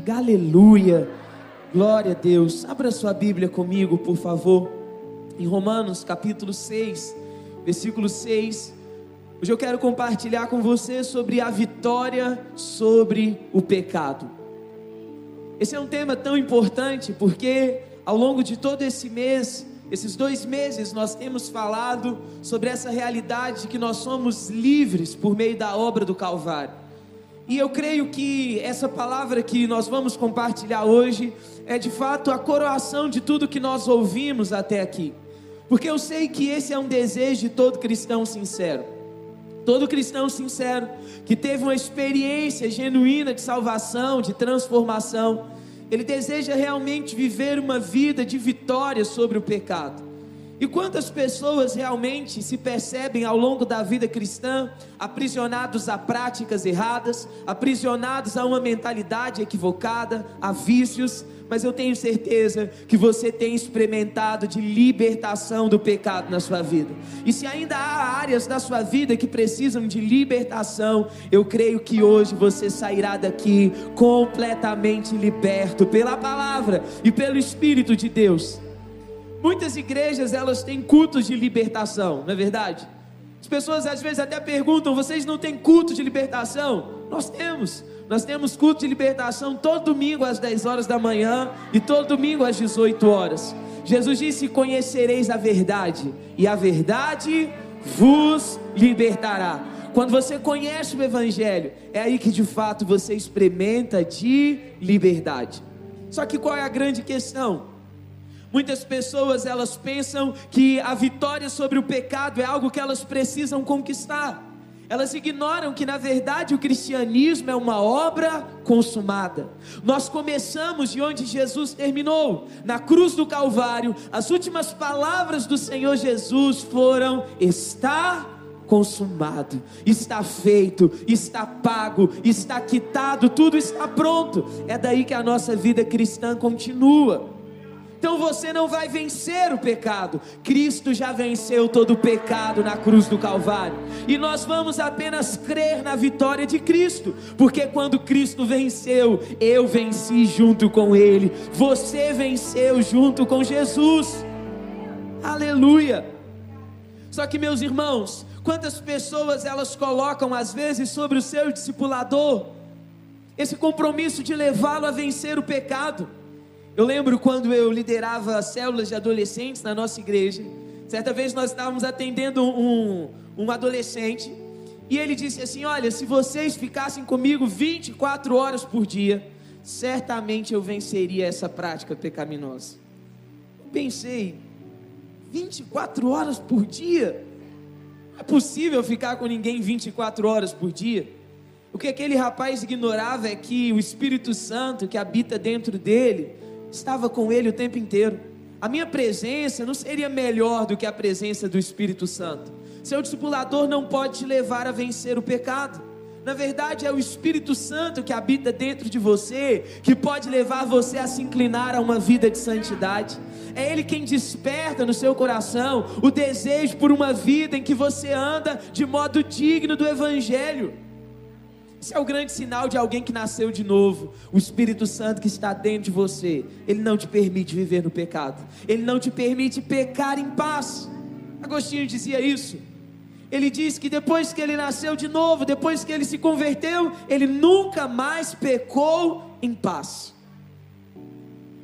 Diga aleluia. Glória a Deus. Abra sua Bíblia comigo, por favor. Em Romanos, capítulo 6, versículo 6. Hoje eu quero compartilhar com você sobre a vitória sobre o pecado. Esse é um tema tão importante porque ao longo de todo esse mês, esses dois meses, nós temos falado sobre essa realidade de que nós somos livres por meio da obra do Calvário. E eu creio que essa palavra que nós vamos compartilhar hoje é de fato a coroação de tudo que nós ouvimos até aqui. Porque eu sei que esse é um desejo de todo cristão sincero. Todo cristão sincero que teve uma experiência genuína de salvação, de transformação, ele deseja realmente viver uma vida de vitória sobre o pecado. E quantas pessoas realmente se percebem ao longo da vida cristã aprisionados a práticas erradas, aprisionados a uma mentalidade equivocada, a vícios, mas eu tenho certeza que você tem experimentado de libertação do pecado na sua vida. E se ainda há áreas da sua vida que precisam de libertação, eu creio que hoje você sairá daqui completamente liberto pela palavra e pelo Espírito de Deus. Muitas igrejas elas têm cultos de libertação, não é verdade? As pessoas às vezes até perguntam: vocês não têm culto de libertação? Nós temos. Nós temos culto de libertação todo domingo às 10 horas da manhã e todo domingo às 18 horas. Jesus disse: Conhecereis a verdade, e a verdade vos libertará. Quando você conhece o Evangelho, é aí que de fato você experimenta de liberdade. Só que qual é a grande questão? Muitas pessoas elas pensam que a vitória sobre o pecado é algo que elas precisam conquistar. Elas ignoram que na verdade o cristianismo é uma obra consumada. Nós começamos de onde Jesus terminou, na cruz do Calvário. As últimas palavras do Senhor Jesus foram: está consumado, está feito, está pago, está quitado, tudo está pronto. É daí que a nossa vida cristã continua. Então você não vai vencer o pecado. Cristo já venceu todo o pecado na cruz do Calvário. E nós vamos apenas crer na vitória de Cristo, porque quando Cristo venceu, eu venci junto com Ele. Você venceu junto com Jesus. Aleluia. Só que meus irmãos, quantas pessoas elas colocam às vezes sobre o seu discipulador esse compromisso de levá-lo a vencer o pecado? Eu lembro quando eu liderava células de adolescentes na nossa igreja. Certa vez nós estávamos atendendo um, um adolescente e ele disse assim: Olha, se vocês ficassem comigo 24 horas por dia, certamente eu venceria essa prática pecaminosa. Eu pensei, 24 horas por dia? Não é possível ficar com ninguém 24 horas por dia. O que aquele rapaz ignorava é que o Espírito Santo que habita dentro dele estava com ele o tempo inteiro. A minha presença não seria melhor do que a presença do Espírito Santo. Seu discipulador não pode te levar a vencer o pecado. Na verdade, é o Espírito Santo que habita dentro de você que pode levar você a se inclinar a uma vida de santidade. É Ele quem desperta no seu coração o desejo por uma vida em que você anda de modo digno do Evangelho. Isso é o grande sinal de alguém que nasceu de novo. O Espírito Santo que está dentro de você, ele não te permite viver no pecado. Ele não te permite pecar em paz. Agostinho dizia isso. Ele diz que depois que ele nasceu de novo, depois que ele se converteu, ele nunca mais pecou em paz.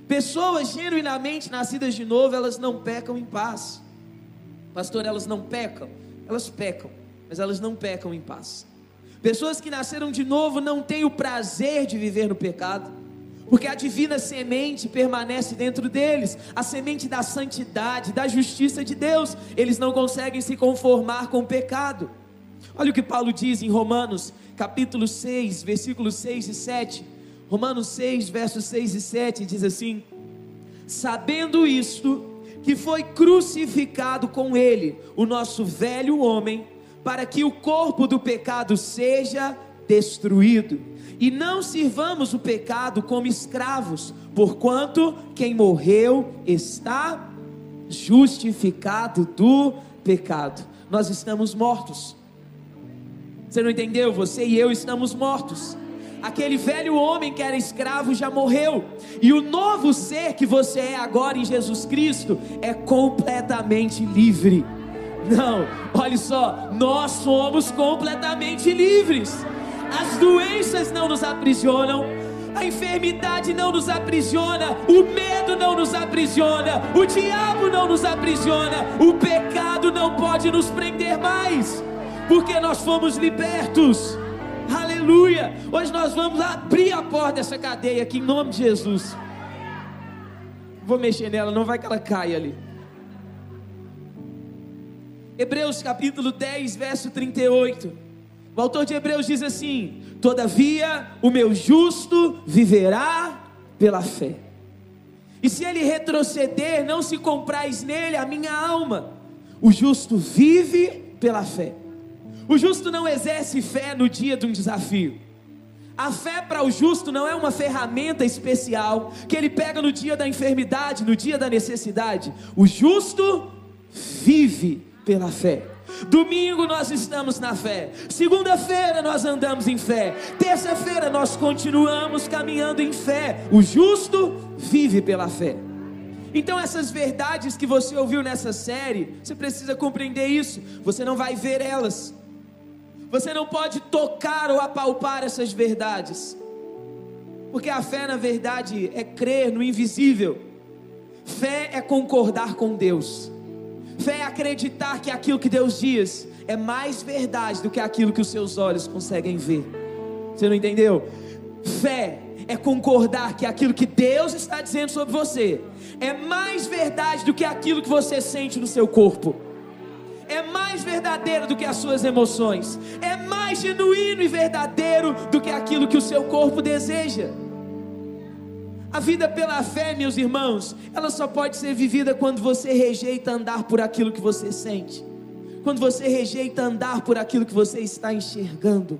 Pessoas genuinamente nascidas de novo, elas não pecam em paz. Pastor, elas não pecam? Elas pecam, mas elas não pecam em paz. Pessoas que nasceram de novo não têm o prazer de viver no pecado, porque a divina semente permanece dentro deles, a semente da santidade, da justiça de Deus. Eles não conseguem se conformar com o pecado. Olha o que Paulo diz em Romanos, capítulo 6, versículos 6 e 7. Romanos 6, versos 6 e 7 diz assim: Sabendo isto, que foi crucificado com ele o nosso velho homem, para que o corpo do pecado seja destruído. E não sirvamos o pecado como escravos, porquanto quem morreu está justificado do pecado. Nós estamos mortos. Você não entendeu? Você e eu estamos mortos. Aquele velho homem que era escravo já morreu, e o novo ser que você é agora em Jesus Cristo é completamente livre. Não, olha só, nós somos completamente livres. As doenças não nos aprisionam, a enfermidade não nos aprisiona, o medo não nos aprisiona, o diabo não nos aprisiona, o pecado não pode nos prender mais, porque nós fomos libertos. Aleluia! Hoje nós vamos abrir a porta dessa cadeia aqui em nome de Jesus. Vou mexer nela, não vai que ela caia ali. Hebreus capítulo 10, verso 38. O autor de Hebreus diz assim: Todavia o meu justo viverá pela fé. E se ele retroceder, não se comprais nele a minha alma. O justo vive pela fé. O justo não exerce fé no dia de um desafio. A fé para o justo não é uma ferramenta especial que ele pega no dia da enfermidade, no dia da necessidade. O justo vive pela fé. Domingo nós estamos na fé. Segunda-feira nós andamos em fé. Terça-feira nós continuamos caminhando em fé. O justo vive pela fé. Então, essas verdades que você ouviu nessa série, você precisa compreender isso. Você não vai ver elas, você não pode tocar ou apalpar essas verdades, porque a fé, na verdade, é crer no invisível, fé é concordar com Deus. Fé é acreditar que aquilo que Deus diz é mais verdade do que aquilo que os seus olhos conseguem ver. Você não entendeu? Fé é concordar que aquilo que Deus está dizendo sobre você é mais verdade do que aquilo que você sente no seu corpo. É mais verdadeiro do que as suas emoções. É mais genuíno e verdadeiro do que aquilo que o seu corpo deseja. A vida pela fé, meus irmãos, ela só pode ser vivida quando você rejeita andar por aquilo que você sente, quando você rejeita andar por aquilo que você está enxergando.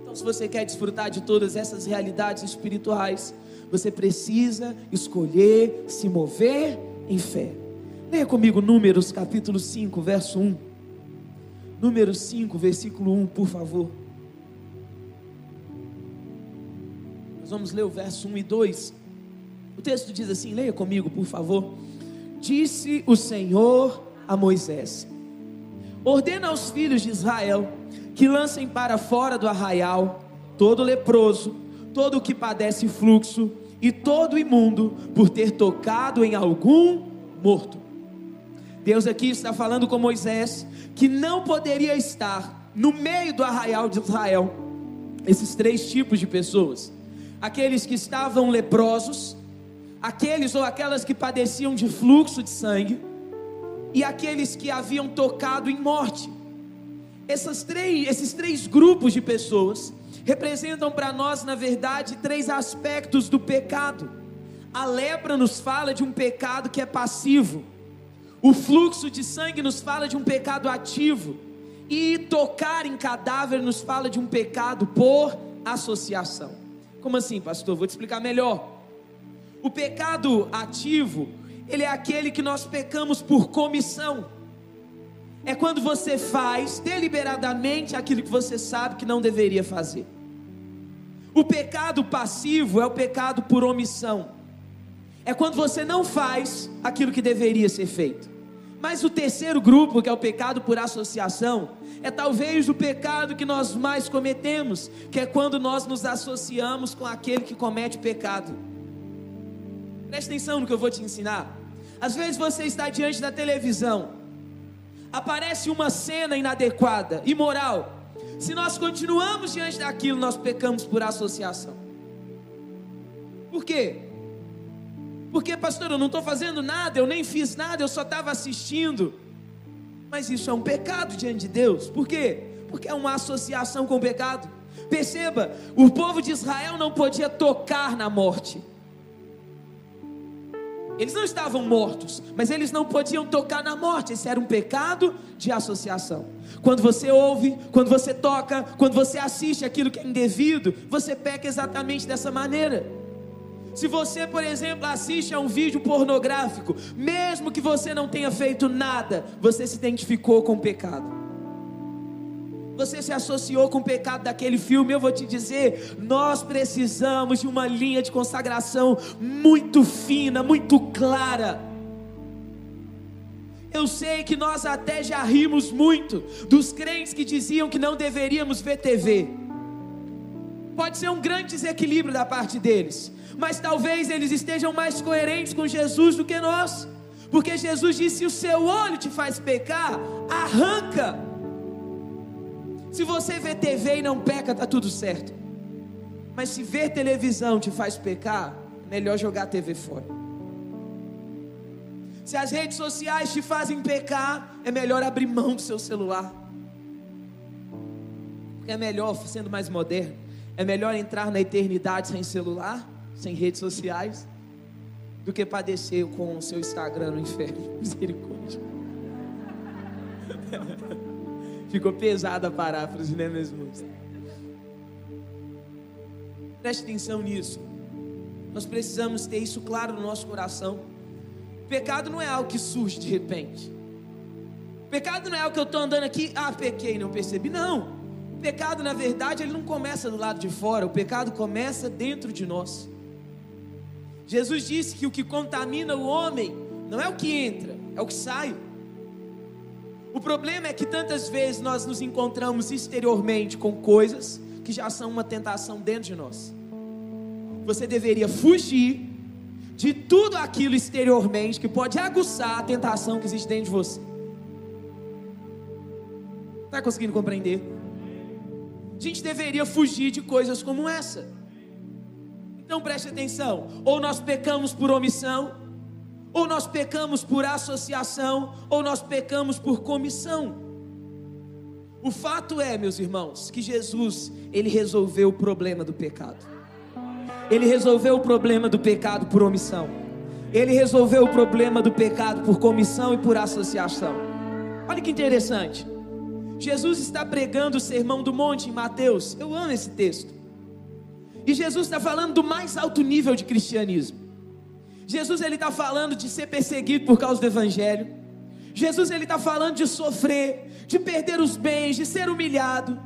Então, se você quer desfrutar de todas essas realidades espirituais, você precisa escolher se mover em fé. Leia comigo Números capítulo 5, verso 1. Números 5, versículo 1, por favor. Nós vamos ler o verso 1 e 2. O texto diz assim: leia comigo, por favor. Disse o Senhor a Moisés: Ordena aos filhos de Israel que lancem para fora do arraial todo leproso, todo o que padece fluxo e todo imundo por ter tocado em algum morto. Deus aqui está falando com Moisés que não poderia estar no meio do arraial de Israel esses três tipos de pessoas aqueles que estavam leprosos, aqueles ou aquelas que padeciam de fluxo de sangue, e aqueles que haviam tocado em morte. Essas três, esses três grupos de pessoas representam para nós, na verdade, três aspectos do pecado. A lepra nos fala de um pecado que é passivo, o fluxo de sangue nos fala de um pecado ativo, e tocar em cadáver nos fala de um pecado por associação. Como assim, pastor? Vou te explicar melhor. O pecado ativo, ele é aquele que nós pecamos por comissão. É quando você faz deliberadamente aquilo que você sabe que não deveria fazer. O pecado passivo é o pecado por omissão. É quando você não faz aquilo que deveria ser feito. Mas o terceiro grupo, que é o pecado por associação, é talvez o pecado que nós mais cometemos, que é quando nós nos associamos com aquele que comete pecado. Preste atenção no que eu vou te ensinar. Às vezes você está diante da televisão, aparece uma cena inadequada, imoral. Se nós continuamos diante daquilo, nós pecamos por associação. Por quê? Porque, pastor, eu não estou fazendo nada, eu nem fiz nada, eu só estava assistindo. Mas isso é um pecado diante de Deus. Por quê? Porque é uma associação com o pecado. Perceba, o povo de Israel não podia tocar na morte. Eles não estavam mortos, mas eles não podiam tocar na morte. Esse era um pecado de associação. Quando você ouve, quando você toca, quando você assiste aquilo que é indevido, você peca exatamente dessa maneira. Se você, por exemplo, assiste a um vídeo pornográfico, mesmo que você não tenha feito nada, você se identificou com o pecado. você se associou com o pecado daquele filme, eu vou te dizer, nós precisamos de uma linha de consagração muito fina, muito clara. Eu sei que nós até já rimos muito dos crentes que diziam que não deveríamos ver TV. Pode ser um grande desequilíbrio da parte deles, mas talvez eles estejam mais coerentes com Jesus do que nós, porque Jesus disse: se o seu olho te faz pecar, arranca. Se você vê TV e não peca, tá tudo certo. Mas se ver televisão te faz pecar, melhor jogar a TV fora. Se as redes sociais te fazem pecar, é melhor abrir mão do seu celular. Porque é melhor, sendo mais moderno, é melhor entrar na eternidade sem celular, sem redes sociais, do que padecer com o seu Instagram no inferno. Misericórdia. Ficou pesada a paráfrase, né, meus irmãos? Preste atenção nisso. Nós precisamos ter isso claro no nosso coração. Pecado não é algo que surge de repente. Pecado não é algo que eu estou andando aqui, ah, pequei, não percebi. Não. Pecado, na verdade, ele não começa do lado de fora, o pecado começa dentro de nós. Jesus disse que o que contamina o homem não é o que entra, é o que sai. O problema é que tantas vezes nós nos encontramos exteriormente com coisas que já são uma tentação dentro de nós. Você deveria fugir de tudo aquilo exteriormente que pode aguçar a tentação que existe dentro de você. Está conseguindo compreender? A gente deveria fugir de coisas como essa. Então preste atenção: ou nós pecamos por omissão, ou nós pecamos por associação, ou nós pecamos por comissão. O fato é, meus irmãos, que Jesus, ele resolveu o problema do pecado. Ele resolveu o problema do pecado por omissão. Ele resolveu o problema do pecado por comissão e por associação. Olha que interessante. Jesus está pregando o sermão do monte em Mateus. Eu amo esse texto. E Jesus está falando do mais alto nível de cristianismo. Jesus ele está falando de ser perseguido por causa do evangelho. Jesus ele está falando de sofrer, de perder os bens, de ser humilhado.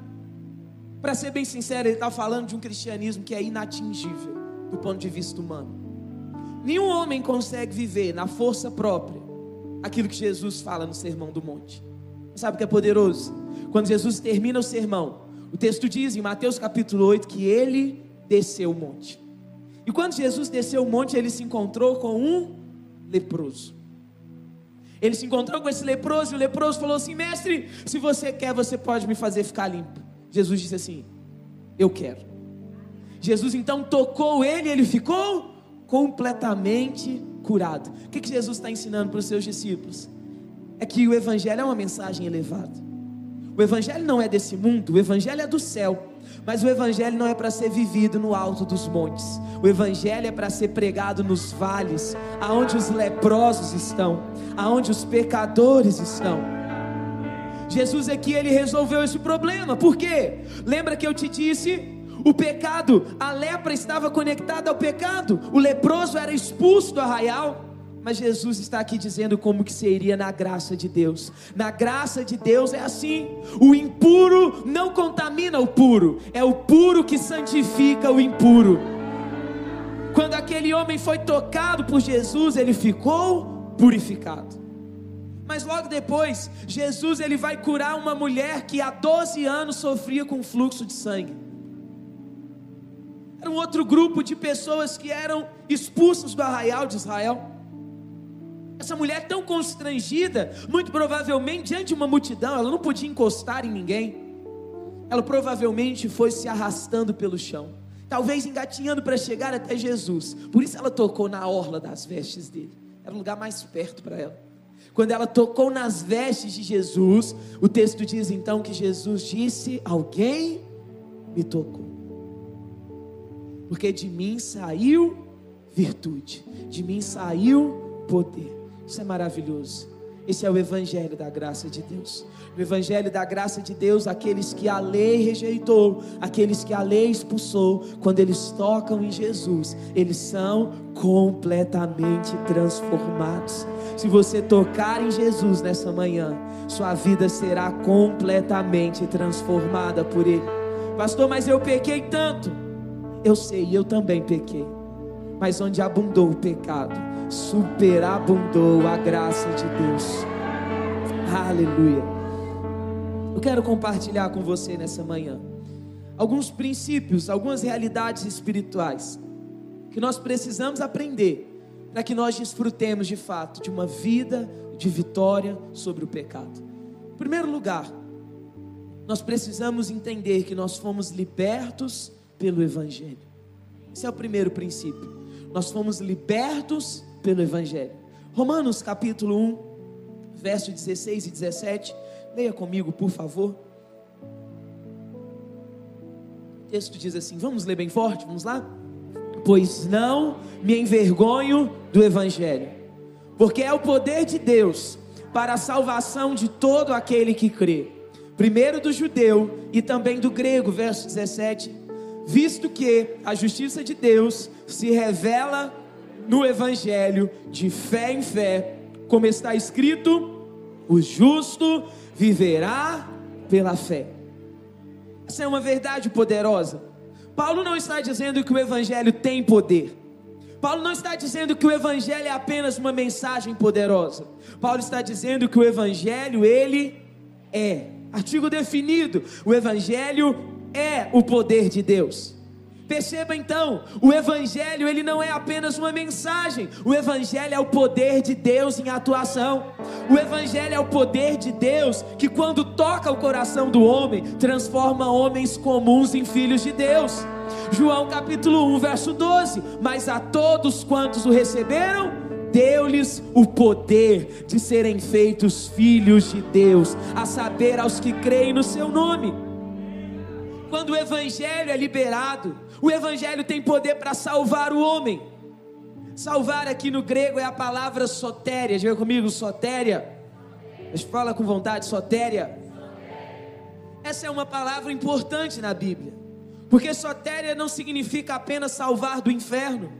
Para ser bem sincero, ele está falando de um cristianismo que é inatingível do ponto de vista humano. Nenhum homem consegue viver na força própria aquilo que Jesus fala no Sermão do Monte. Sabe o que é poderoso? Quando Jesus termina o sermão, o texto diz em Mateus capítulo 8 que ele desceu o monte. E quando Jesus desceu o monte, ele se encontrou com um leproso. Ele se encontrou com esse leproso e o leproso falou assim: Mestre, se você quer, você pode me fazer ficar limpo. Jesus disse assim: Eu quero. Jesus então tocou ele e ele ficou completamente curado. O que, que Jesus está ensinando para os seus discípulos? É que o Evangelho é uma mensagem elevada. O Evangelho não é desse mundo, o Evangelho é do céu. Mas o Evangelho não é para ser vivido no alto dos montes. O Evangelho é para ser pregado nos vales, aonde os leprosos estão, aonde os pecadores estão. Jesus aqui ele resolveu esse problema. Por quê? Lembra que eu te disse? O pecado, a lepra estava conectada ao pecado. O leproso era expulso do arraial. Mas Jesus está aqui dizendo como que seria na graça de Deus. Na graça de Deus é assim: o impuro não contamina o puro, é o puro que santifica o impuro. Quando aquele homem foi tocado por Jesus, ele ficou purificado. Mas logo depois, Jesus ele vai curar uma mulher que há 12 anos sofria com fluxo de sangue. Era um outro grupo de pessoas que eram expulsas do arraial de Israel. Essa mulher tão constrangida, muito provavelmente diante de uma multidão, ela não podia encostar em ninguém. Ela provavelmente foi se arrastando pelo chão, talvez engatinhando para chegar até Jesus. Por isso ela tocou na orla das vestes dele. Era o lugar mais perto para ela. Quando ela tocou nas vestes de Jesus, o texto diz então que Jesus disse: Alguém me tocou. Porque de mim saiu virtude, de mim saiu poder. Isso é maravilhoso. Esse é o Evangelho da graça de Deus. O Evangelho da graça de Deus, aqueles que a lei rejeitou, aqueles que a lei expulsou, quando eles tocam em Jesus, eles são completamente transformados. Se você tocar em Jesus nessa manhã, sua vida será completamente transformada por Ele. Pastor, mas eu pequei tanto. Eu sei, eu também pequei. Mas onde abundou o pecado, superabundou a graça de Deus. Aleluia. Eu quero compartilhar com você nessa manhã alguns princípios, algumas realidades espirituais que nós precisamos aprender para que nós desfrutemos de fato de uma vida de vitória sobre o pecado. Em primeiro lugar, nós precisamos entender que nós fomos libertos pelo Evangelho. Esse é o primeiro princípio. Nós fomos libertos pelo Evangelho. Romanos capítulo 1, verso 16 e 17. Leia comigo, por favor. O texto diz assim: vamos ler bem forte, vamos lá? Pois não me envergonho do Evangelho, porque é o poder de Deus para a salvação de todo aquele que crê, primeiro do judeu e também do grego, verso 17, visto que a justiça de Deus se revela no Evangelho de fé em fé, como está escrito: o justo viverá pela fé. Essa é uma verdade poderosa. Paulo não está dizendo que o Evangelho tem poder. Paulo não está dizendo que o Evangelho é apenas uma mensagem poderosa. Paulo está dizendo que o Evangelho, ele é. Artigo definido: o Evangelho é o poder de Deus. Perceba então, o evangelho ele não é apenas uma mensagem, o evangelho é o poder de Deus em atuação. O evangelho é o poder de Deus que quando toca o coração do homem, transforma homens comuns em filhos de Deus. João capítulo 1, verso 12: "Mas a todos quantos o receberam, deu-lhes o poder de serem feitos filhos de Deus, a saber aos que creem no seu nome." Quando o evangelho é liberado, o Evangelho tem poder para salvar o homem. Salvar aqui no grego é a palavra sotéria. Diga comigo, sotéria. Mas fala com vontade, sotéria. Essa é uma palavra importante na Bíblia. Porque sotéria não significa apenas salvar do inferno.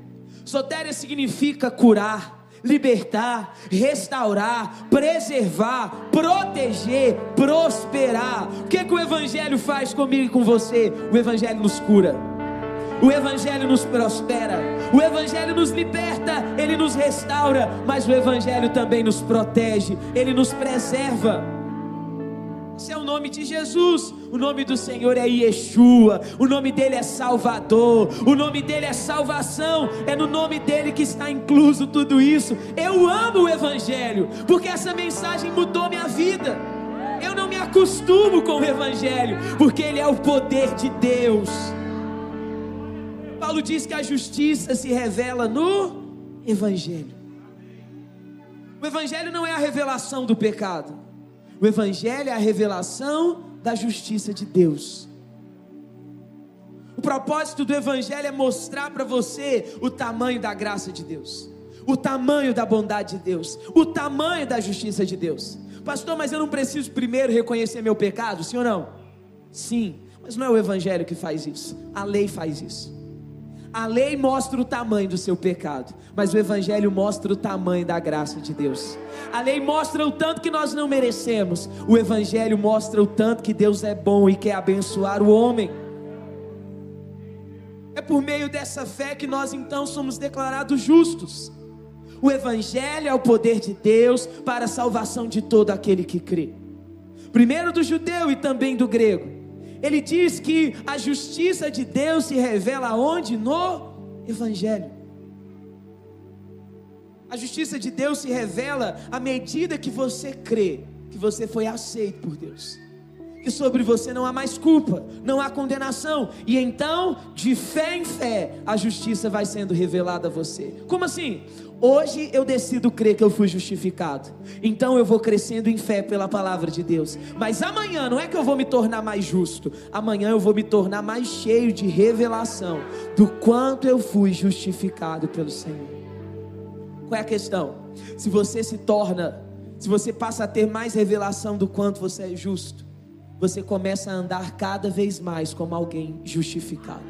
Sotéria significa curar, libertar, restaurar, preservar, proteger, prosperar. O que, que o Evangelho faz comigo e com você? O Evangelho nos cura. O Evangelho nos prospera, o Evangelho nos liberta, ele nos restaura, mas o Evangelho também nos protege, ele nos preserva. Esse é o nome de Jesus. O nome do Senhor é Yeshua. O nome dele é Salvador. O nome dele é salvação. É no nome dele que está incluso tudo isso. Eu amo o Evangelho, porque essa mensagem mudou minha vida. Eu não me acostumo com o Evangelho, porque ele é o poder de Deus. Paulo diz que a justiça se revela no Evangelho. O Evangelho não é a revelação do pecado, o Evangelho é a revelação da justiça de Deus. O propósito do Evangelho é mostrar para você o tamanho da graça de Deus, o tamanho da bondade de Deus, o tamanho da justiça de Deus. Pastor, mas eu não preciso primeiro reconhecer meu pecado, sim ou não? Sim, mas não é o Evangelho que faz isso, a lei faz isso. A lei mostra o tamanho do seu pecado, mas o Evangelho mostra o tamanho da graça de Deus. A lei mostra o tanto que nós não merecemos, o Evangelho mostra o tanto que Deus é bom e quer abençoar o homem. É por meio dessa fé que nós então somos declarados justos. O Evangelho é o poder de Deus para a salvação de todo aquele que crê. Primeiro do judeu e também do grego ele diz que a justiça de Deus se revela onde? No Evangelho. A justiça de Deus se revela à medida que você crê que você foi aceito por Deus. Que sobre você não há mais culpa, não há condenação, e então, de fé em fé, a justiça vai sendo revelada a você. Como assim? Hoje eu decido crer que eu fui justificado. Então eu vou crescendo em fé pela palavra de Deus. Mas amanhã não é que eu vou me tornar mais justo. Amanhã eu vou me tornar mais cheio de revelação do quanto eu fui justificado pelo Senhor. Qual é a questão? Se você se torna se você passa a ter mais revelação do quanto você é justo, você começa a andar cada vez mais como alguém justificado.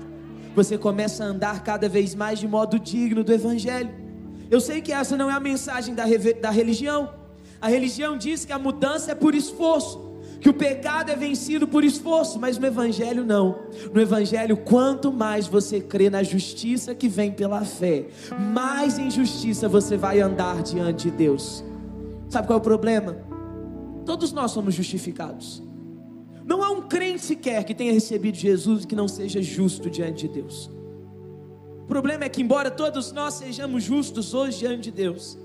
Você começa a andar cada vez mais de modo digno do Evangelho. Eu sei que essa não é a mensagem da, da religião. A religião diz que a mudança é por esforço que o pecado é vencido por esforço, mas no Evangelho não. No Evangelho, quanto mais você crê na justiça que vem pela fé, mais em justiça você vai andar diante de Deus. Sabe qual é o problema? Todos nós somos justificados. Não há um crente sequer que tenha recebido Jesus e que não seja justo diante de Deus. O problema é que, embora todos nós sejamos justos hoje diante de Deus,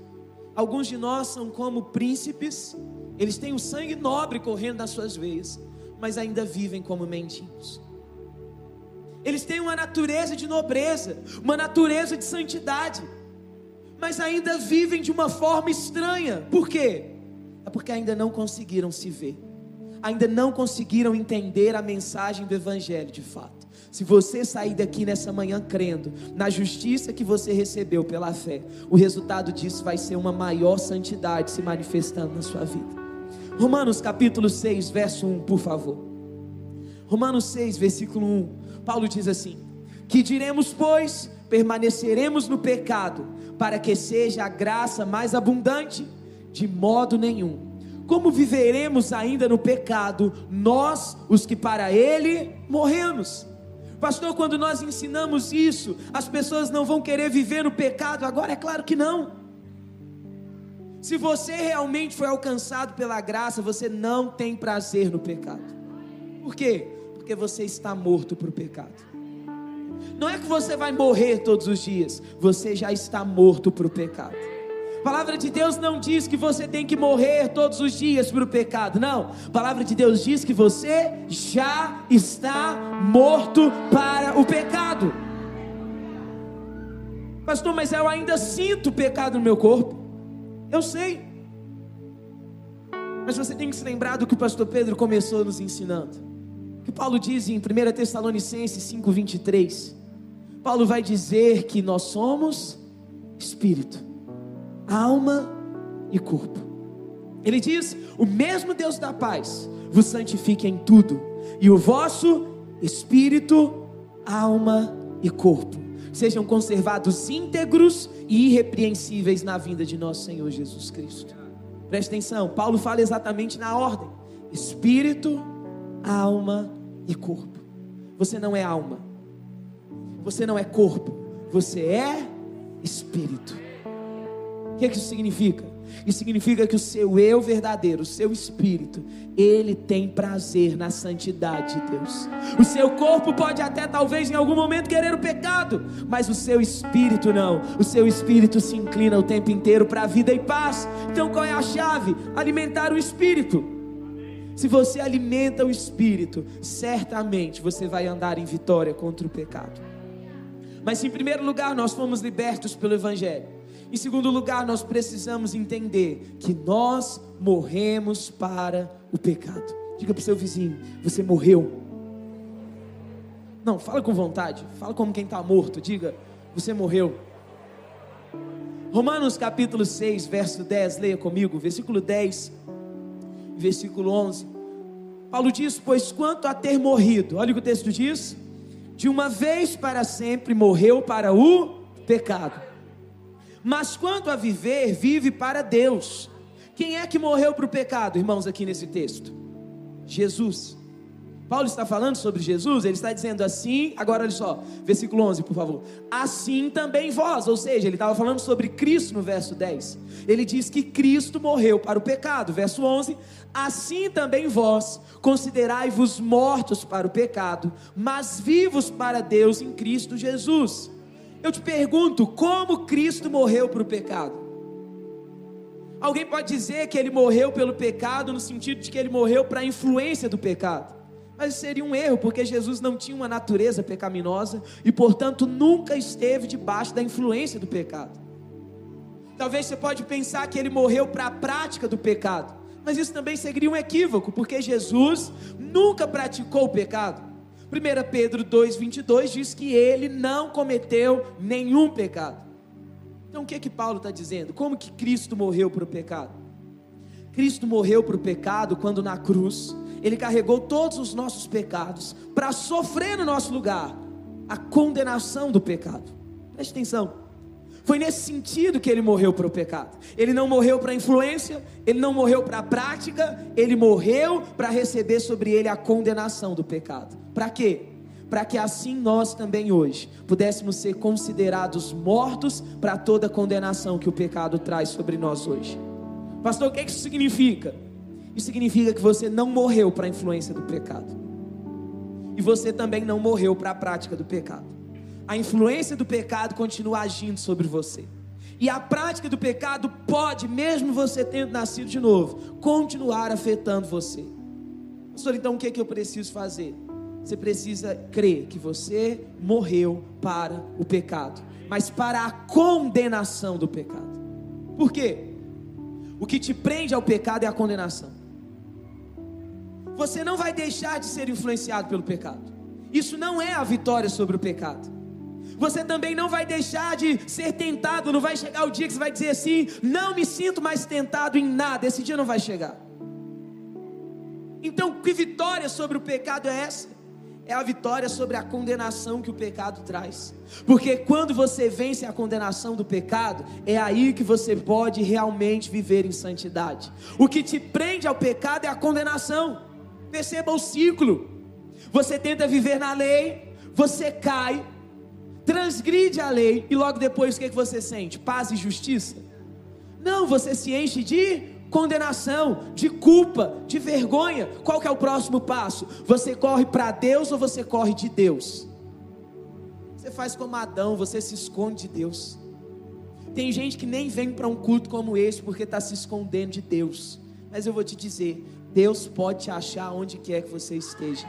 alguns de nós são como príncipes eles têm o sangue nobre correndo nas suas veias, mas ainda vivem como mendigos. Eles têm uma natureza de nobreza, uma natureza de santidade, mas ainda vivem de uma forma estranha. Por quê? É porque ainda não conseguiram se ver, ainda não conseguiram entender a mensagem do Evangelho de fato. Se você sair daqui nessa manhã crendo na justiça que você recebeu pela fé, o resultado disso vai ser uma maior santidade se manifestando na sua vida. Romanos capítulo 6, verso 1, por favor. Romanos 6, versículo 1. Paulo diz assim: Que diremos, pois, permaneceremos no pecado, para que seja a graça mais abundante? De modo nenhum. Como viveremos ainda no pecado, nós, os que para ele morremos? Pastor, quando nós ensinamos isso, as pessoas não vão querer viver no pecado? Agora é claro que não. Se você realmente foi alcançado pela graça, você não tem prazer no pecado. Por quê? Porque você está morto para o pecado. Não é que você vai morrer todos os dias, você já está morto para o pecado. A palavra de Deus não diz que você tem que morrer todos os dias para o pecado, não. A palavra de Deus diz que você já está morto para o pecado. Pastor, mas eu ainda sinto pecado no meu corpo. Eu sei. Mas você tem que se lembrar do que o pastor Pedro começou nos ensinando. O que Paulo diz em 1 Tessalonicenses 5:23. Paulo vai dizer que nós somos espírito, alma e corpo. Ele diz: "O mesmo Deus da paz vos santifique em tudo, e o vosso espírito, alma e corpo sejam conservados íntegros e irrepreensíveis na vinda de nosso Senhor Jesus Cristo. Preste atenção, Paulo fala exatamente na ordem: espírito, alma e corpo. Você não é alma, você não é corpo, você é espírito. O que, é que isso significa? Isso significa que o seu eu verdadeiro, o seu espírito, ele tem prazer na santidade de Deus. O seu corpo pode até talvez em algum momento querer o pecado, mas o seu espírito não. O seu espírito se inclina o tempo inteiro para a vida e paz. Então qual é a chave? Alimentar o espírito. Se você alimenta o espírito, certamente você vai andar em vitória contra o pecado. Mas em primeiro lugar, nós fomos libertos pelo evangelho. Em segundo lugar, nós precisamos entender que nós morremos para o pecado. Diga para o seu vizinho: você morreu. Não, fala com vontade, fala como quem está morto. Diga: você morreu. Romanos capítulo 6, verso 10, leia comigo, versículo 10, versículo 11. Paulo diz: Pois quanto a ter morrido, olha o que o texto diz: de uma vez para sempre morreu para o pecado mas quanto a viver, vive para Deus. Quem é que morreu para o pecado, irmãos, aqui nesse texto? Jesus. Paulo está falando sobre Jesus, ele está dizendo assim, agora olha só, versículo 11, por favor. Assim também vós, ou seja, ele estava falando sobre Cristo no verso 10. Ele diz que Cristo morreu para o pecado, verso 11. Assim também vós, considerai-vos mortos para o pecado, mas vivos para Deus em Cristo Jesus. Eu te pergunto, como Cristo morreu para o pecado? Alguém pode dizer que ele morreu pelo pecado no sentido de que ele morreu para a influência do pecado. Mas seria um erro, porque Jesus não tinha uma natureza pecaminosa e, portanto, nunca esteve debaixo da influência do pecado. Talvez você pode pensar que ele morreu para a prática do pecado, mas isso também seria um equívoco, porque Jesus nunca praticou o pecado. 1 Pedro 2,22 diz que ele não cometeu nenhum pecado. Então o que é que Paulo está dizendo? Como que Cristo morreu para o pecado? Cristo morreu para o pecado quando na cruz ele carregou todos os nossos pecados para sofrer no nosso lugar a condenação do pecado. Preste atenção. Foi nesse sentido que ele morreu para o pecado. Ele não morreu para a influência, ele não morreu para a prática, ele morreu para receber sobre ele a condenação do pecado. Para quê? Para que assim nós também hoje pudéssemos ser considerados mortos para toda condenação que o pecado traz sobre nós hoje. Pastor, o que isso significa? Isso significa que você não morreu para a influência do pecado. E você também não morreu para a prática do pecado a influência do pecado continua agindo sobre você. E a prática do pecado pode, mesmo você tendo nascido de novo, continuar afetando você. Pastor, então o que, é que eu preciso fazer? Você precisa crer que você morreu para o pecado, mas para a condenação do pecado. Por quê? O que te prende ao pecado é a condenação. Você não vai deixar de ser influenciado pelo pecado. Isso não é a vitória sobre o pecado. Você também não vai deixar de ser tentado. Não vai chegar o dia que você vai dizer assim: não me sinto mais tentado em nada. Esse dia não vai chegar. Então, que vitória sobre o pecado é essa? É a vitória sobre a condenação que o pecado traz. Porque quando você vence a condenação do pecado, é aí que você pode realmente viver em santidade. O que te prende ao pecado é a condenação. Perceba o ciclo. Você tenta viver na lei, você cai, transgride a lei e logo depois o que, é que você sente? Paz e justiça? Não, você se enche de condenação, de culpa, de vergonha. Qual que é o próximo passo? Você corre para Deus ou você corre de Deus? Você faz como Adão, você se esconde de Deus. Tem gente que nem vem para um culto como esse porque está se escondendo de Deus. Mas eu vou te dizer, Deus pode te achar onde quer que você esteja.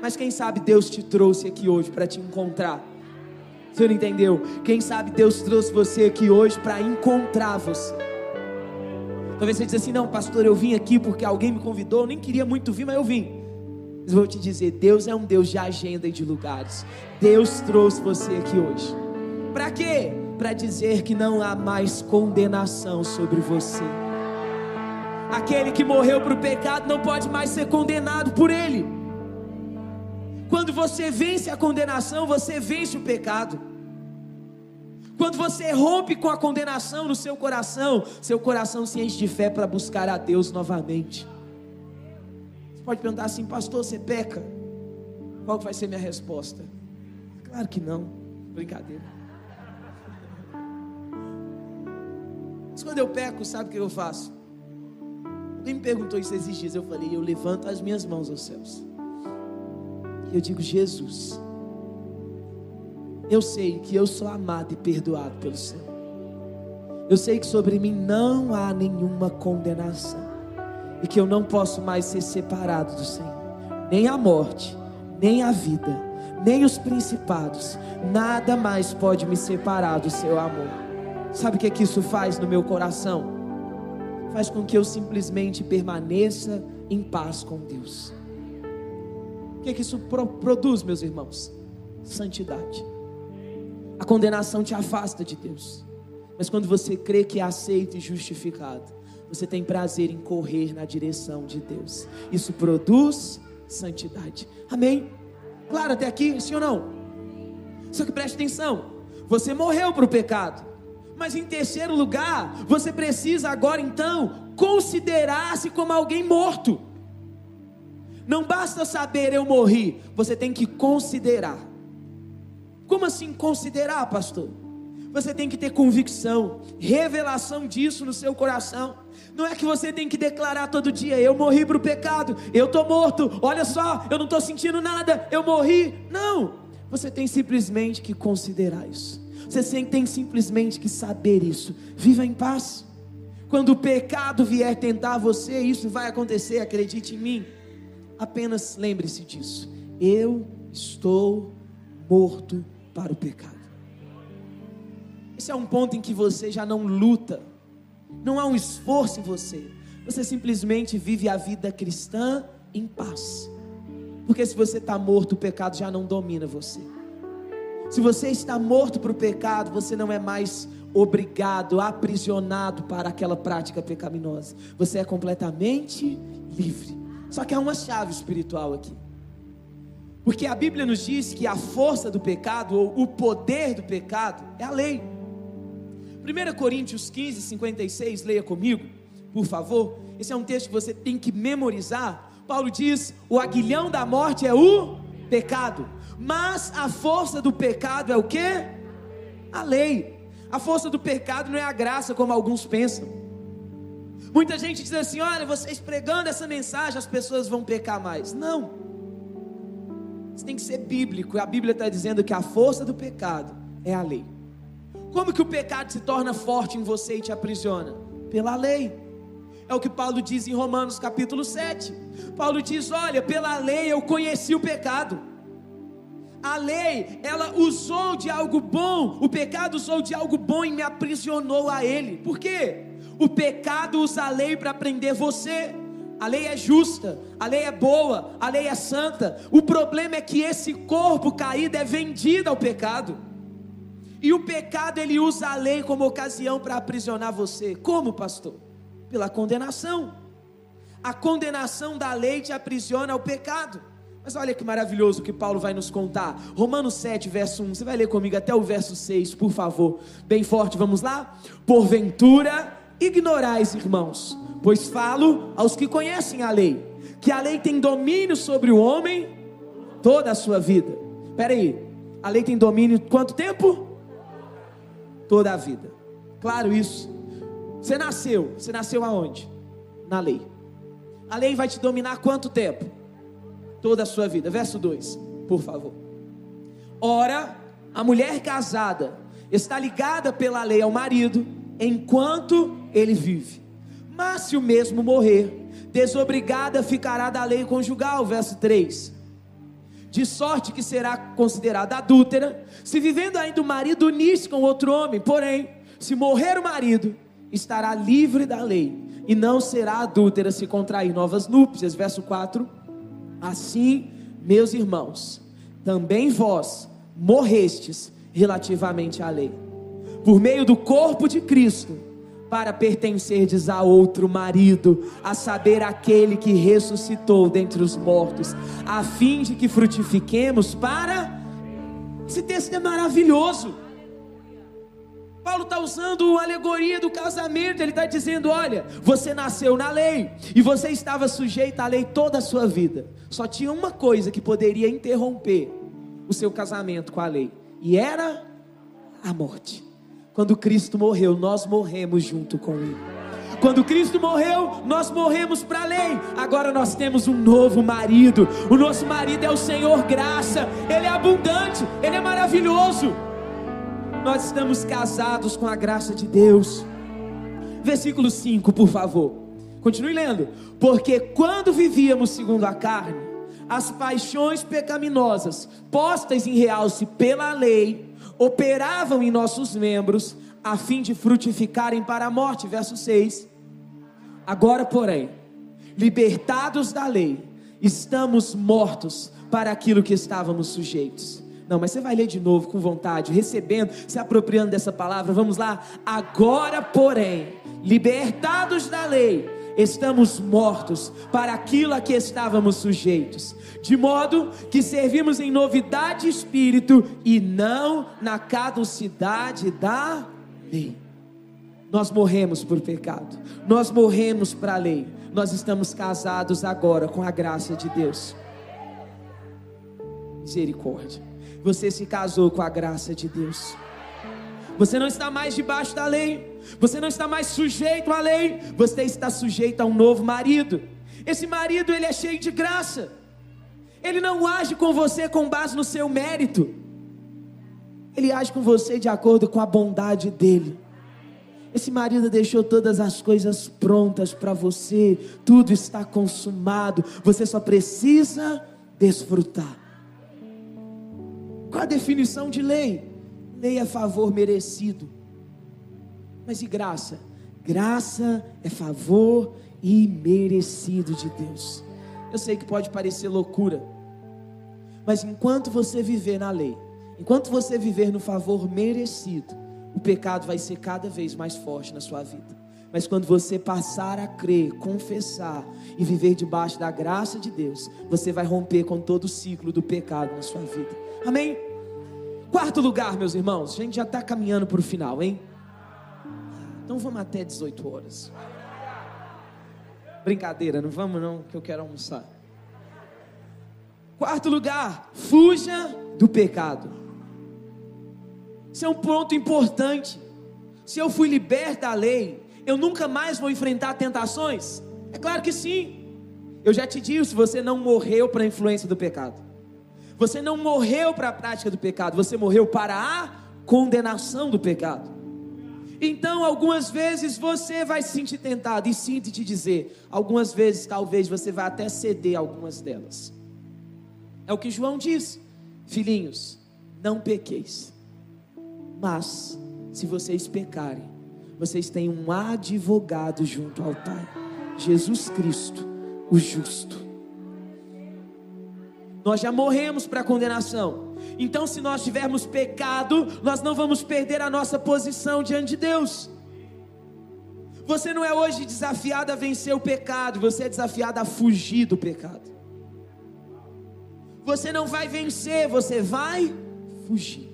Mas quem sabe Deus te trouxe aqui hoje para te encontrar você não entendeu? Quem sabe Deus trouxe você aqui hoje para encontrar você. Talvez você diz assim: não, pastor, eu vim aqui porque alguém me convidou, eu nem queria muito vir, mas eu vim. Mas vou te dizer: Deus é um Deus de agenda e de lugares. Deus trouxe você aqui hoje. Para quê? Para dizer que não há mais condenação sobre você. Aquele que morreu para o pecado não pode mais ser condenado por ele. Quando você vence a condenação, você vence o pecado. Quando você rompe com a condenação no seu coração, seu coração se enche de fé para buscar a Deus novamente. Você pode perguntar assim, pastor, você peca? Qual vai ser minha resposta? Claro que não, brincadeira. Mas quando eu peco, sabe o que eu faço? Alguém me perguntou isso esses dias, eu falei, eu levanto as minhas mãos aos céus. E eu digo, Jesus, eu sei que eu sou amado e perdoado pelo Senhor. Eu sei que sobre mim não há nenhuma condenação. E que eu não posso mais ser separado do Senhor. Nem a morte, nem a vida, nem os principados. Nada mais pode me separar do seu amor. Sabe o que, é que isso faz no meu coração? Faz com que eu simplesmente permaneça em paz com Deus. O que, é que isso pro produz, meus irmãos? Santidade. A condenação te afasta de Deus. Mas quando você crê que é aceito e justificado, você tem prazer em correr na direção de Deus. Isso produz santidade. Amém? Claro, até aqui, sim ou não? Só que preste atenção: você morreu para o pecado. Mas em terceiro lugar, você precisa agora então considerar-se como alguém morto. Não basta saber eu morri, você tem que considerar. Como assim considerar, pastor? Você tem que ter convicção, revelação disso no seu coração. Não é que você tem que declarar todo dia: eu morri para o pecado, eu estou morto, olha só, eu não estou sentindo nada, eu morri. Não, você tem simplesmente que considerar isso. Você tem simplesmente que saber isso. Viva em paz. Quando o pecado vier tentar você, isso vai acontecer, acredite em mim. Apenas lembre-se disso. Eu estou morto para o pecado. Esse é um ponto em que você já não luta, não há um esforço em você, você simplesmente vive a vida cristã em paz. Porque se você está morto, o pecado já não domina você. Se você está morto para o pecado, você não é mais obrigado, aprisionado para aquela prática pecaminosa. Você é completamente livre. Só que há uma chave espiritual aqui. Porque a Bíblia nos diz que a força do pecado, ou o poder do pecado, é a lei. 1 Coríntios 15, 56, leia comigo, por favor. Esse é um texto que você tem que memorizar. Paulo diz: o aguilhão da morte é o pecado, mas a força do pecado é o que? A lei. A força do pecado não é a graça, como alguns pensam. Muita gente diz assim: olha, vocês pregando essa mensagem, as pessoas vão pecar mais. Não. Tem que ser bíblico. A Bíblia está dizendo que a força do pecado é a lei. Como que o pecado se torna forte em você e te aprisiona? Pela lei. É o que Paulo diz em Romanos capítulo 7. Paulo diz: Olha, pela lei eu conheci o pecado. A lei, ela usou de algo bom, o pecado usou de algo bom e me aprisionou a ele. Por quê? O pecado usa a lei para prender você. A lei é justa, a lei é boa, a lei é santa. O problema é que esse corpo caído é vendido ao pecado. E o pecado ele usa a lei como ocasião para aprisionar você. Como, pastor? Pela condenação. A condenação da lei te aprisiona ao pecado. Mas olha que maravilhoso que Paulo vai nos contar. Romanos 7, verso 1. Você vai ler comigo até o verso 6, por favor. Bem forte, vamos lá? Porventura, ignorais, irmãos, pois falo aos que conhecem a lei, que a lei tem domínio sobre o homem toda a sua vida. Espera aí, a lei tem domínio quanto tempo? Toda a vida. Claro isso. Você nasceu, você nasceu aonde? Na lei. A lei vai te dominar quanto tempo? Toda a sua vida. Verso 2, por favor. Ora, a mulher casada está ligada pela lei ao marido enquanto ele vive. Mas se o mesmo morrer, desobrigada ficará da lei conjugal. Verso 3 de sorte que será considerada adúltera, se vivendo ainda o marido unir-se com outro homem, porém, se morrer o marido, estará livre da lei, e não será adúltera se contrair novas núpcias. Verso 4: Assim, meus irmãos, também vós morrestes relativamente à lei, por meio do corpo de Cristo para pertencerdes a outro marido, a saber, aquele que ressuscitou dentre os mortos, a fim de que frutifiquemos para. Esse texto é maravilhoso. Paulo está usando a alegoria do casamento, ele está dizendo: olha, você nasceu na lei e você estava sujeito à lei toda a sua vida. Só tinha uma coisa que poderia interromper o seu casamento com a lei, e era a morte. Quando Cristo morreu, nós morremos junto com Ele. Quando Cristo morreu, nós morremos para a lei. Agora nós temos um novo marido. O nosso marido é o Senhor graça. Ele é abundante, ele é maravilhoso. Nós estamos casados com a graça de Deus. Versículo 5, por favor. Continue lendo. Porque quando vivíamos segundo a carne, as paixões pecaminosas postas em realce pela lei operavam em nossos membros a fim de frutificarem para a morte. Verso 6. Agora, porém, libertados da lei, estamos mortos para aquilo que estávamos sujeitos. Não, mas você vai ler de novo com vontade, recebendo, se apropriando dessa palavra. Vamos lá. Agora, porém, libertados da lei, estamos mortos para aquilo a que estávamos sujeitos, de modo que servimos em novidade de espírito e não na caducidade da lei. Nós morremos por pecado, nós morremos para a lei, nós estamos casados agora com a graça de Deus. Misericórdia, você se casou com a graça de Deus. Você não está mais debaixo da lei. Você não está mais sujeito à lei. Você está sujeito a um novo marido. Esse marido, ele é cheio de graça. Ele não age com você com base no seu mérito. Ele age com você de acordo com a bondade dele. Esse marido deixou todas as coisas prontas para você, tudo está consumado, você só precisa desfrutar. Qual a definição de lei? Lei é favor merecido. Mas e graça? Graça é favor imerecido de Deus. Eu sei que pode parecer loucura, mas enquanto você viver na lei, enquanto você viver no favor merecido, o pecado vai ser cada vez mais forte na sua vida. Mas quando você passar a crer, confessar e viver debaixo da graça de Deus, você vai romper com todo o ciclo do pecado na sua vida. Amém? Quarto lugar, meus irmãos, a gente já está caminhando para o final, hein? Então vamos até 18 horas. Brincadeira, não vamos não, que eu quero almoçar. Quarto lugar, fuja do pecado. Isso é um ponto importante. Se eu fui liberto da lei, eu nunca mais vou enfrentar tentações? É claro que sim. Eu já te disse, você não morreu para a influência do pecado. Você não morreu para a prática do pecado, você morreu para a condenação do pecado. Então, algumas vezes você vai se sentir tentado, e sinto te dizer, algumas vezes talvez você vai até ceder algumas delas. É o que João diz: Filhinhos, não pequeis. Mas, se vocês pecarem, vocês têm um advogado junto ao Pai, Jesus Cristo, o justo nós já morremos para a condenação. Então, se nós tivermos pecado, nós não vamos perder a nossa posição diante de Deus. Você não é hoje desafiado a vencer o pecado, você é desafiado a fugir do pecado. Você não vai vencer, você vai fugir.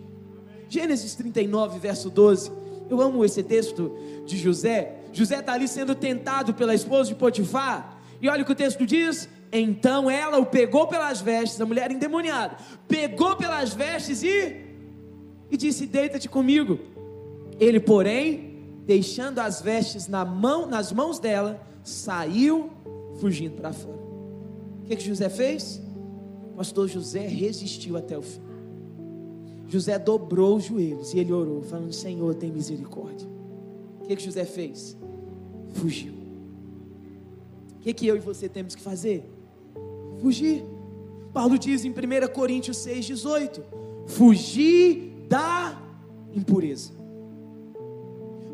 Gênesis 39, verso 12. Eu amo esse texto de José. José está ali sendo tentado pela esposa de Potifar. E olha o que o texto diz: então ela o pegou pelas vestes, a mulher endemoniada, pegou pelas vestes e, e disse: Deita-te comigo. Ele, porém, deixando as vestes na mão, nas mãos dela, saiu fugindo para fora. O que, que José fez? O pastor José resistiu até o fim. José dobrou os joelhos e ele orou, falando: Senhor, tem misericórdia. O que, que José fez? Fugiu. O que, que eu e você temos que fazer? Fugir. Paulo diz em 1 Coríntios 6,18: fugir da impureza.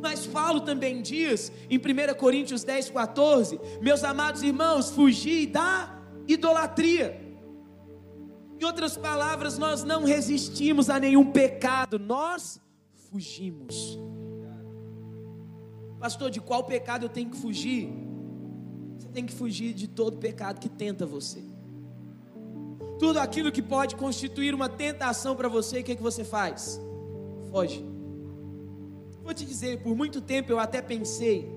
Mas Paulo também diz em 1 Coríntios 10, 14: Meus amados irmãos, fugir da idolatria. Em outras palavras, nós não resistimos a nenhum pecado, nós fugimos. Pastor, de qual pecado eu tenho que fugir? Você tem que fugir de todo pecado que tenta você tudo aquilo que pode constituir uma tentação para você, o que, é que você faz? Foge. Vou te dizer, por muito tempo eu até pensei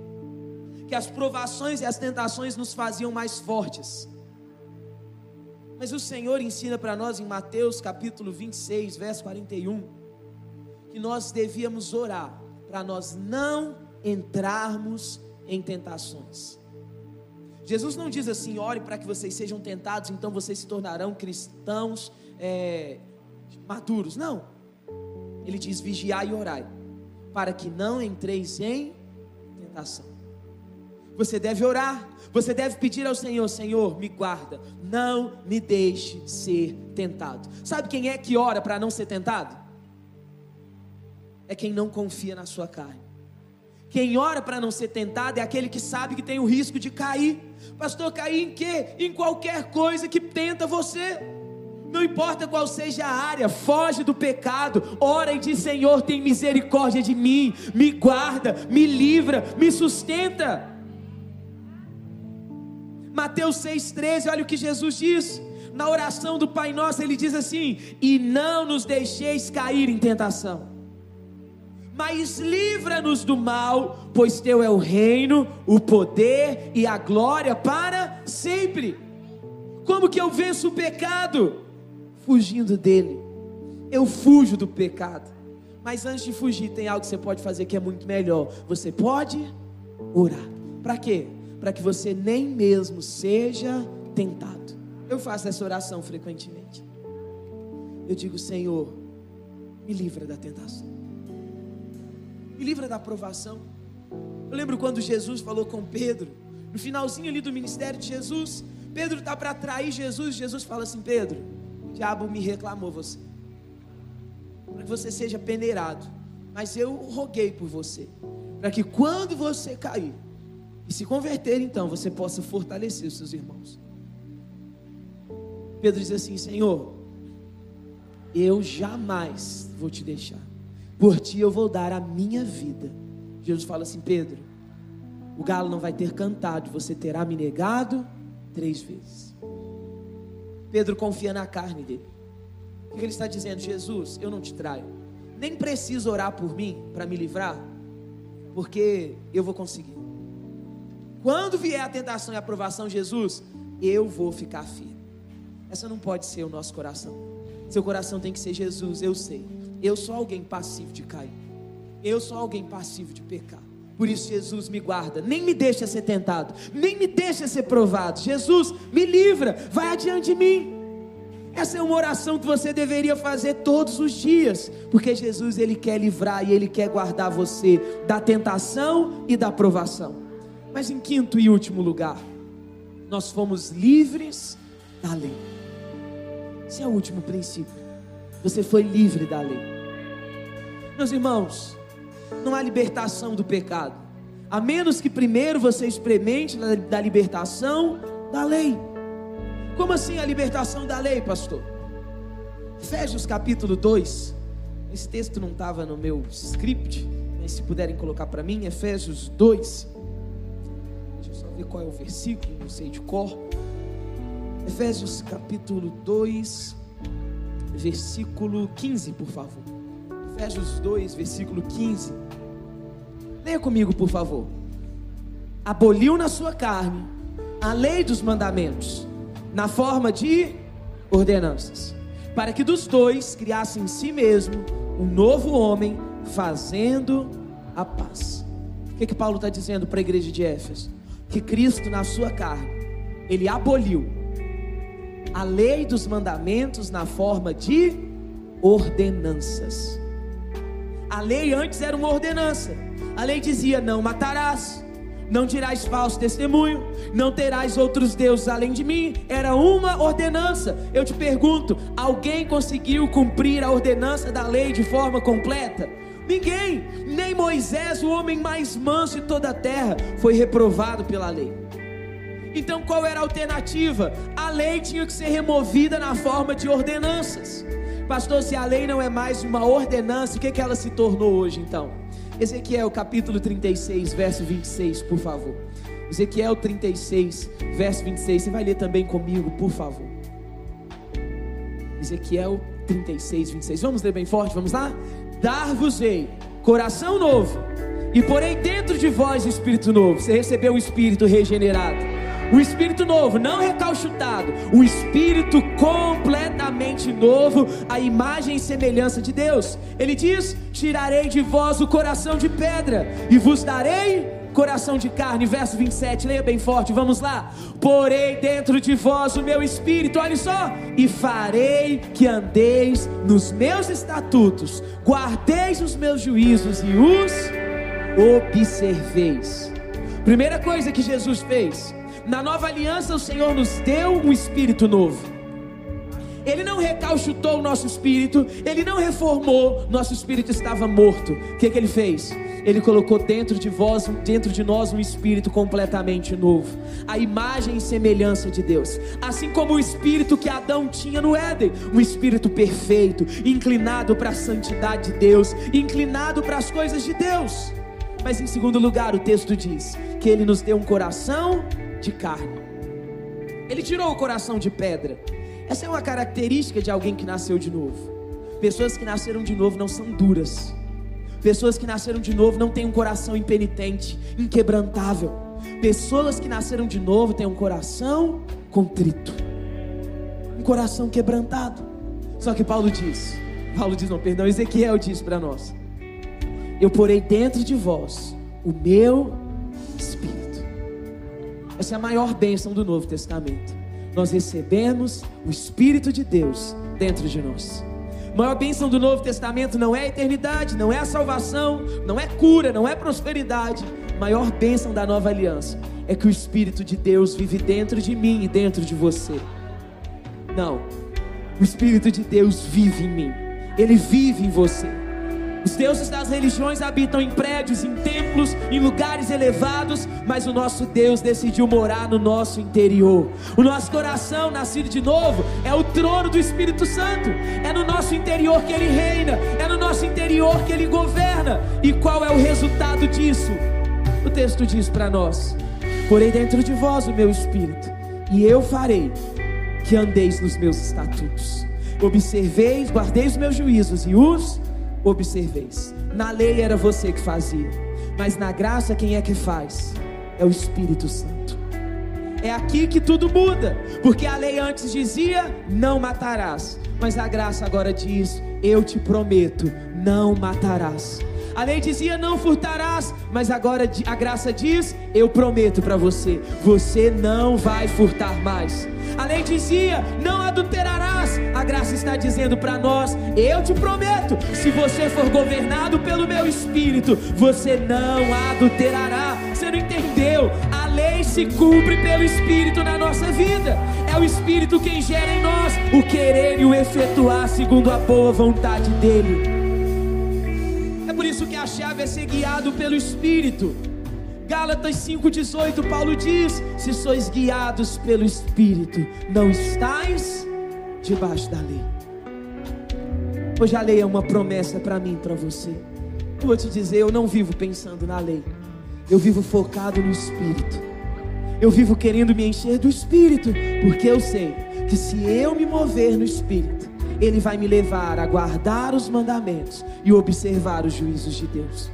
que as provações e as tentações nos faziam mais fortes. Mas o Senhor ensina para nós em Mateus capítulo 26, verso 41, que nós devíamos orar para nós não entrarmos em tentações. Jesus não diz assim: ore para que vocês sejam tentados, então vocês se tornarão cristãos é, maduros. Não. Ele diz: vigiai e orai, para que não entreis em tentação. Você deve orar, você deve pedir ao Senhor: Senhor, me guarda, não me deixe ser tentado. Sabe quem é que ora para não ser tentado? É quem não confia na sua carne. Quem ora para não ser tentado é aquele que sabe que tem o risco de cair. Pastor, cair em quê? Em qualquer coisa que tenta você. Não importa qual seja a área, foge do pecado, ora e diz: Senhor, tem misericórdia de mim, me guarda, me livra, me sustenta. Mateus 6,13, olha o que Jesus diz. Na oração do Pai Nosso, ele diz assim: E não nos deixeis cair em tentação mas livra-nos do mal, pois teu é o reino, o poder e a glória para sempre. Como que eu venço o pecado? Fugindo dele. Eu fujo do pecado. Mas antes de fugir, tem algo que você pode fazer que é muito melhor. Você pode orar. Para quê? Para que você nem mesmo seja tentado. Eu faço essa oração frequentemente. Eu digo, Senhor, me livra da tentação me livra da aprovação. Eu lembro quando Jesus falou com Pedro, no finalzinho ali do ministério de Jesus, Pedro está para trair Jesus, Jesus fala assim: Pedro, o diabo me reclamou você, para que você seja peneirado, mas eu roguei por você, para que quando você cair e se converter, então você possa fortalecer os seus irmãos. Pedro diz assim: Senhor, eu jamais vou te deixar por ti eu vou dar a minha vida. Jesus fala assim: Pedro, o galo não vai ter cantado, você terá me negado três vezes. Pedro confia na carne dele. O que ele está dizendo? Jesus, eu não te traio. Nem preciso orar por mim para me livrar, porque eu vou conseguir. Quando vier a tentação e a aprovação, Jesus, eu vou ficar firme. Essa não pode ser o nosso coração. Seu coração tem que ser Jesus, eu sei. Eu sou alguém passivo de cair. Eu sou alguém passivo de pecar. Por isso, Jesus me guarda, nem me deixa ser tentado, nem me deixa ser provado. Jesus, me livra, vai adiante de mim. Essa é uma oração que você deveria fazer todos os dias, porque Jesus ele quer livrar e ele quer guardar você da tentação e da provação. Mas em quinto e último lugar, nós fomos livres da lei. Esse é o último princípio. Você foi livre da lei. Meus irmãos, não há libertação do pecado, a menos que primeiro você experimente da libertação da lei. Como assim a libertação da lei, pastor? Efésios capítulo 2. Esse texto não estava no meu script, mas se puderem colocar para mim, Efésios 2. Deixa eu só ver qual é o versículo, não sei de cor. Efésios capítulo 2, versículo 15, por favor. Efésios 2, versículo 15. Leia comigo, por favor. Aboliu na sua carne a lei dos mandamentos, na forma de ordenanças, para que dos dois criasse em si mesmo um novo homem, fazendo a paz. O que, que Paulo está dizendo para a igreja de Éfeso? Que Cristo, na sua carne, ele aboliu a lei dos mandamentos na forma de ordenanças. A lei antes era uma ordenança. A lei dizia: não matarás, não dirás falso testemunho, não terás outros deuses além de mim. Era uma ordenança. Eu te pergunto: alguém conseguiu cumprir a ordenança da lei de forma completa? Ninguém, nem Moisés, o homem mais manso de toda a terra, foi reprovado pela lei. Então qual era a alternativa? A lei tinha que ser removida na forma de ordenanças. Pastor, se a lei não é mais uma ordenança, o que, que ela se tornou hoje então? Ezequiel capítulo 36, verso 26, por favor. Ezequiel 36, verso 26. Você vai ler também comigo, por favor. Ezequiel 36, 26. Vamos ler bem forte, vamos lá? Dar-vos-ei coração novo, e porém dentro de vós espírito novo. Você recebeu o espírito regenerado o espírito novo, não recalchutado, o espírito completamente novo, a imagem e semelhança de Deus. Ele diz: Tirarei de vós o coração de pedra e vos darei coração de carne, verso 27, leia bem forte, vamos lá. Porei dentro de vós o meu espírito, olha só, e farei que andeis nos meus estatutos, guardeis os meus juízos e os observeis. Primeira coisa que Jesus fez, na nova aliança, o Senhor nos deu um espírito novo. Ele não recalchutou o nosso espírito, ele não reformou, nosso espírito estava morto. O que, que ele fez? Ele colocou dentro de vós, dentro de nós, um espírito completamente novo, a imagem e semelhança de Deus, assim como o espírito que Adão tinha no Éden, um espírito perfeito, inclinado para a santidade de Deus, inclinado para as coisas de Deus. Mas em segundo lugar, o texto diz que ele nos deu um coração de carne. Ele tirou o coração de pedra. Essa é uma característica de alguém que nasceu de novo. Pessoas que nasceram de novo não são duras. Pessoas que nasceram de novo não têm um coração impenitente, inquebrantável. Pessoas que nasceram de novo têm um coração contrito, um coração quebrantado. Só que Paulo diz, Paulo diz, não, perdão, Ezequiel diz para nós: Eu porei dentro de vós o meu espírito. Essa é a maior bênção do Novo Testamento. Nós recebemos o Espírito de Deus dentro de nós. A maior bênção do Novo Testamento não é a eternidade, não é a salvação, não é cura, não é prosperidade. A maior bênção da nova aliança é que o Espírito de Deus vive dentro de mim e dentro de você. Não, o Espírito de Deus vive em mim, ele vive em você. Os deuses das religiões habitam em prédios, em templos, em lugares elevados, mas o nosso Deus decidiu morar no nosso interior. O nosso coração, nascido de novo, é o trono do Espírito Santo. É no nosso interior que ele reina, é no nosso interior que ele governa. E qual é o resultado disso? O texto diz para nós: Porei dentro de vós o meu espírito, e eu farei que andeis nos meus estatutos. Observeis, guardeis os meus juízos e os observeis. Na lei era você que fazia, mas na graça quem é que faz? É o Espírito Santo. É aqui que tudo muda, porque a lei antes dizia: não matarás, mas a graça agora diz: eu te prometo, não matarás. A lei dizia: não furtarás, mas agora a graça diz: eu prometo para você, você não vai furtar mais. A lei dizia: não adulterarás. A graça está dizendo para nós: eu te prometo, se você for governado pelo meu espírito, você não adulterará. Você não entendeu? A lei se cumpre pelo espírito na nossa vida. É o espírito quem gera em nós o querer e o efetuar segundo a boa vontade dele. É por isso que a chave é ser guiado pelo espírito. Gálatas 5,18, Paulo diz: Se sois guiados pelo Espírito, não estáis debaixo da lei. Hoje a lei é uma promessa para mim, para você. Eu vou te dizer, eu não vivo pensando na lei. Eu vivo focado no Espírito. Eu vivo querendo me encher do Espírito, porque eu sei que se eu me mover no Espírito, Ele vai me levar a guardar os mandamentos e observar os juízos de Deus.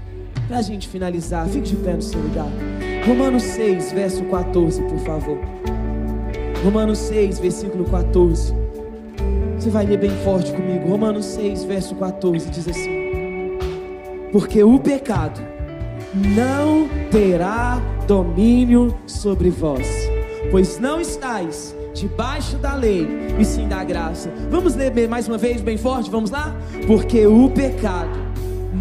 Para a gente finalizar, fique de pé no seu lugar. Romanos 6, verso 14, por favor. Romanos 6, versículo 14. Você vai ler bem forte comigo. Romanos 6, verso 14 diz assim: Porque o pecado não terá domínio sobre vós, pois não estáis debaixo da lei, e sim da graça. Vamos ler mais uma vez bem forte, vamos lá? Porque o pecado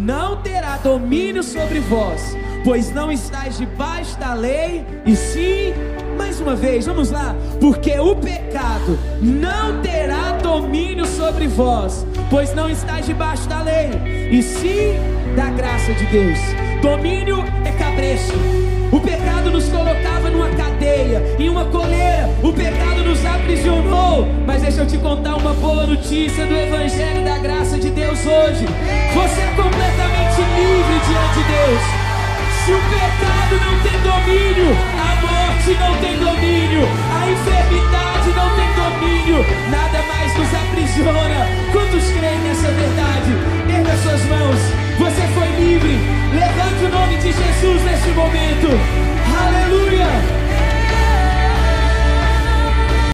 não terá domínio sobre vós, pois não estáis debaixo da lei, e sim, mais uma vez, vamos lá, porque o pecado não terá domínio sobre vós, pois não estáis debaixo da lei, e sim da graça de Deus. Domínio é cabresto. O pecado nos colocava numa cadeia, em uma coleira. O pecado nos aprisionou. Mas deixa eu te contar uma boa notícia do Evangelho da graça de Deus hoje. Você é completamente livre diante de Deus. Se o pecado não tem domínio, a morte não tem domínio, a enfermidade não tem domínio, nada mais nos aprisiona. Quantos creem nessa verdade? Erga suas mãos. Você foi livre. Levante o nome de Jesus neste momento. Aleluia.